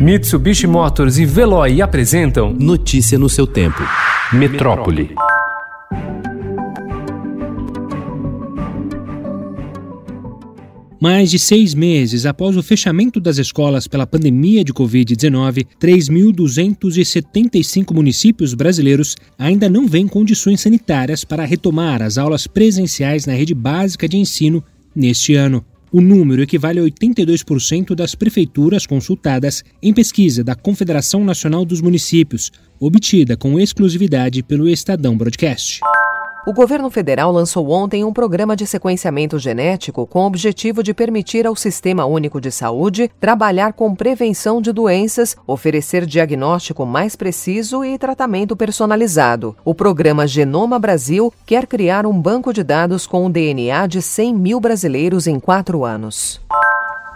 Mitsubishi Motors e Veloy apresentam Notícia no seu tempo. Metrópole. Mais de seis meses após o fechamento das escolas pela pandemia de Covid-19, 3.275 municípios brasileiros ainda não vêem condições sanitárias para retomar as aulas presenciais na rede básica de ensino neste ano. O número equivale a 82% das prefeituras consultadas em pesquisa da Confederação Nacional dos Municípios, obtida com exclusividade pelo Estadão Broadcast. O governo federal lançou ontem um programa de sequenciamento genético com o objetivo de permitir ao Sistema Único de Saúde trabalhar com prevenção de doenças, oferecer diagnóstico mais preciso e tratamento personalizado. O programa Genoma Brasil quer criar um banco de dados com o DNA de 100 mil brasileiros em quatro anos.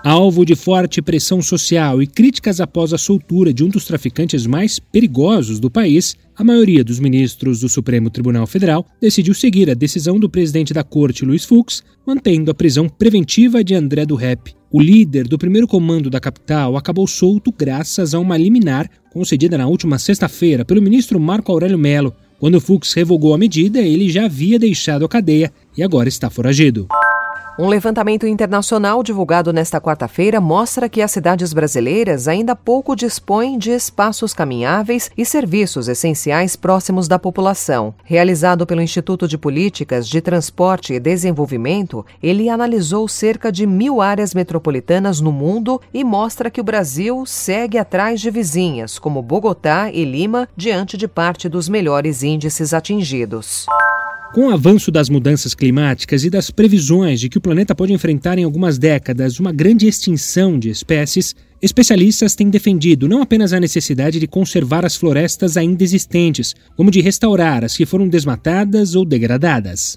Alvo de forte pressão social e críticas após a soltura de um dos traficantes mais perigosos do país, a maioria dos ministros do Supremo Tribunal Federal decidiu seguir a decisão do presidente da corte, Luiz Fux, mantendo a prisão preventiva de André do Rep. O líder do primeiro comando da capital acabou solto graças a uma liminar concedida na última sexta-feira pelo ministro Marco Aurélio Melo. Quando Fux revogou a medida, ele já havia deixado a cadeia e agora está foragido. Um levantamento internacional divulgado nesta quarta-feira mostra que as cidades brasileiras ainda pouco dispõem de espaços caminháveis e serviços essenciais próximos da população. Realizado pelo Instituto de Políticas de Transporte e Desenvolvimento, ele analisou cerca de mil áreas metropolitanas no mundo e mostra que o Brasil segue atrás de vizinhas, como Bogotá e Lima, diante de parte dos melhores índices atingidos. Com o avanço das mudanças climáticas e das previsões de que o planeta pode enfrentar em algumas décadas uma grande extinção de espécies, especialistas têm defendido não apenas a necessidade de conservar as florestas ainda existentes, como de restaurar as que foram desmatadas ou degradadas.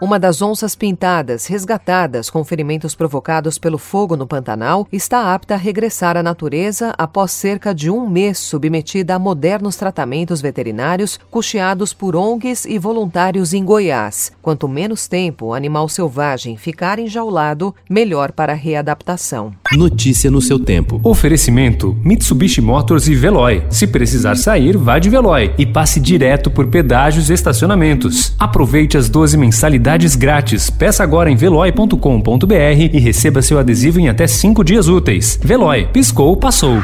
Uma das onças pintadas, resgatadas com ferimentos provocados pelo fogo no Pantanal, está apta a regressar à natureza após cerca de um mês submetida a modernos tratamentos veterinários custeados por ONGs e voluntários em Goiás. Quanto menos tempo o animal selvagem ficar enjaulado, melhor para a readaptação. Notícia no seu tempo. Oferecimento: Mitsubishi Motors e Veloy. Se precisar sair, vá de Veloy e passe direto por pedágios e estacionamentos. Aproveite as 12 mensalidades mensalidades grátis. Peça agora em veloy.com.br e receba seu adesivo em até 5 dias úteis. Veloy, piscou, passou.